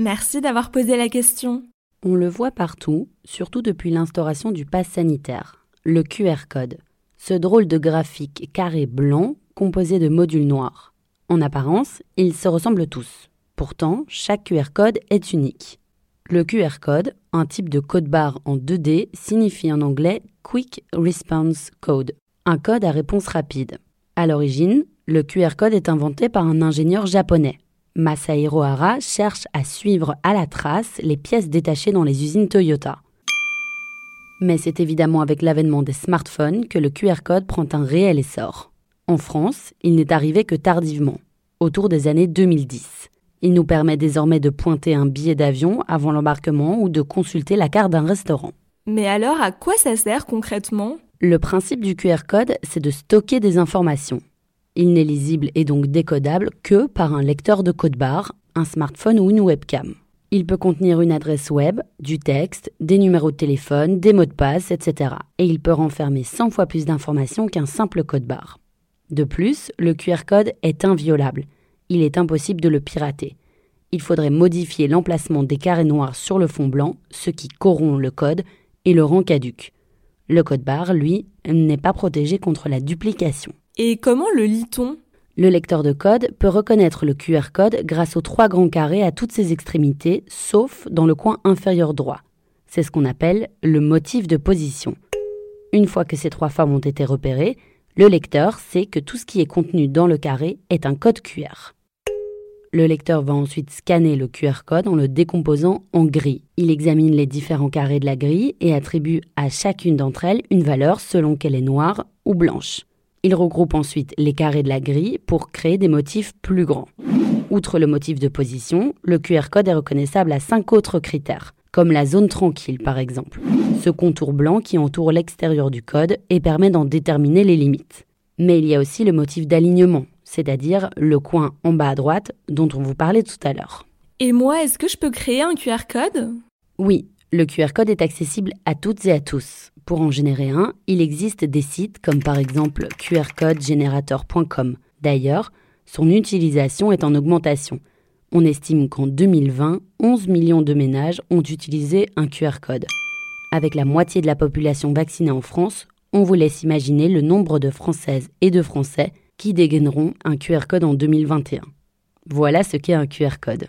Merci d'avoir posé la question. On le voit partout, surtout depuis l'instauration du pass sanitaire. Le QR code. Ce drôle de graphique carré blanc composé de modules noirs. En apparence, ils se ressemblent tous. Pourtant, chaque QR code est unique. Le QR code, un type de code barre en 2D, signifie en anglais Quick Response Code, un code à réponse rapide. À l'origine, le QR code est inventé par un ingénieur japonais. Masahiro Hara cherche à suivre à la trace les pièces détachées dans les usines Toyota. Mais c'est évidemment avec l'avènement des smartphones que le QR code prend un réel essor. En France, il n'est arrivé que tardivement, autour des années 2010. Il nous permet désormais de pointer un billet d'avion avant l'embarquement ou de consulter la carte d'un restaurant. Mais alors, à quoi ça sert concrètement? Le principe du QR code, c'est de stocker des informations. Il n'est lisible et donc décodable que par un lecteur de code barre, un smartphone ou une webcam. Il peut contenir une adresse web, du texte, des numéros de téléphone, des mots de passe, etc. Et il peut renfermer 100 fois plus d'informations qu'un simple code barre. De plus, le QR code est inviolable il est impossible de le pirater. Il faudrait modifier l'emplacement des carrés noirs sur le fond blanc, ce qui corrompt le code et le rend caduque. Le code barre, lui, n'est pas protégé contre la duplication. Et comment le lit-on? Le lecteur de code peut reconnaître le QR code grâce aux trois grands carrés à toutes ses extrémités, sauf dans le coin inférieur droit. C'est ce qu'on appelle le motif de position. Une fois que ces trois formes ont été repérées, le lecteur sait que tout ce qui est contenu dans le carré est un code QR. Le lecteur va ensuite scanner le QR code en le décomposant en grilles. Il examine les différents carrés de la grille et attribue à chacune d'entre elles une valeur selon qu'elle est noire ou blanche. Il regroupe ensuite les carrés de la grille pour créer des motifs plus grands. Outre le motif de position, le QR code est reconnaissable à cinq autres critères, comme la zone tranquille par exemple, ce contour blanc qui entoure l'extérieur du code et permet d'en déterminer les limites. Mais il y a aussi le motif d'alignement, c'est-à-dire le coin en bas à droite dont on vous parlait tout à l'heure. Et moi, est-ce que je peux créer un QR code? Oui, le QR code est accessible à toutes et à tous. Pour en générer un, il existe des sites comme par exemple qrcodegenerator.com. D'ailleurs, son utilisation est en augmentation. On estime qu'en 2020, 11 millions de ménages ont utilisé un QR code. Avec la moitié de la population vaccinée en France, on vous laisse imaginer le nombre de Françaises et de Français qui dégaineront un QR code en 2021. Voilà ce qu'est un QR code.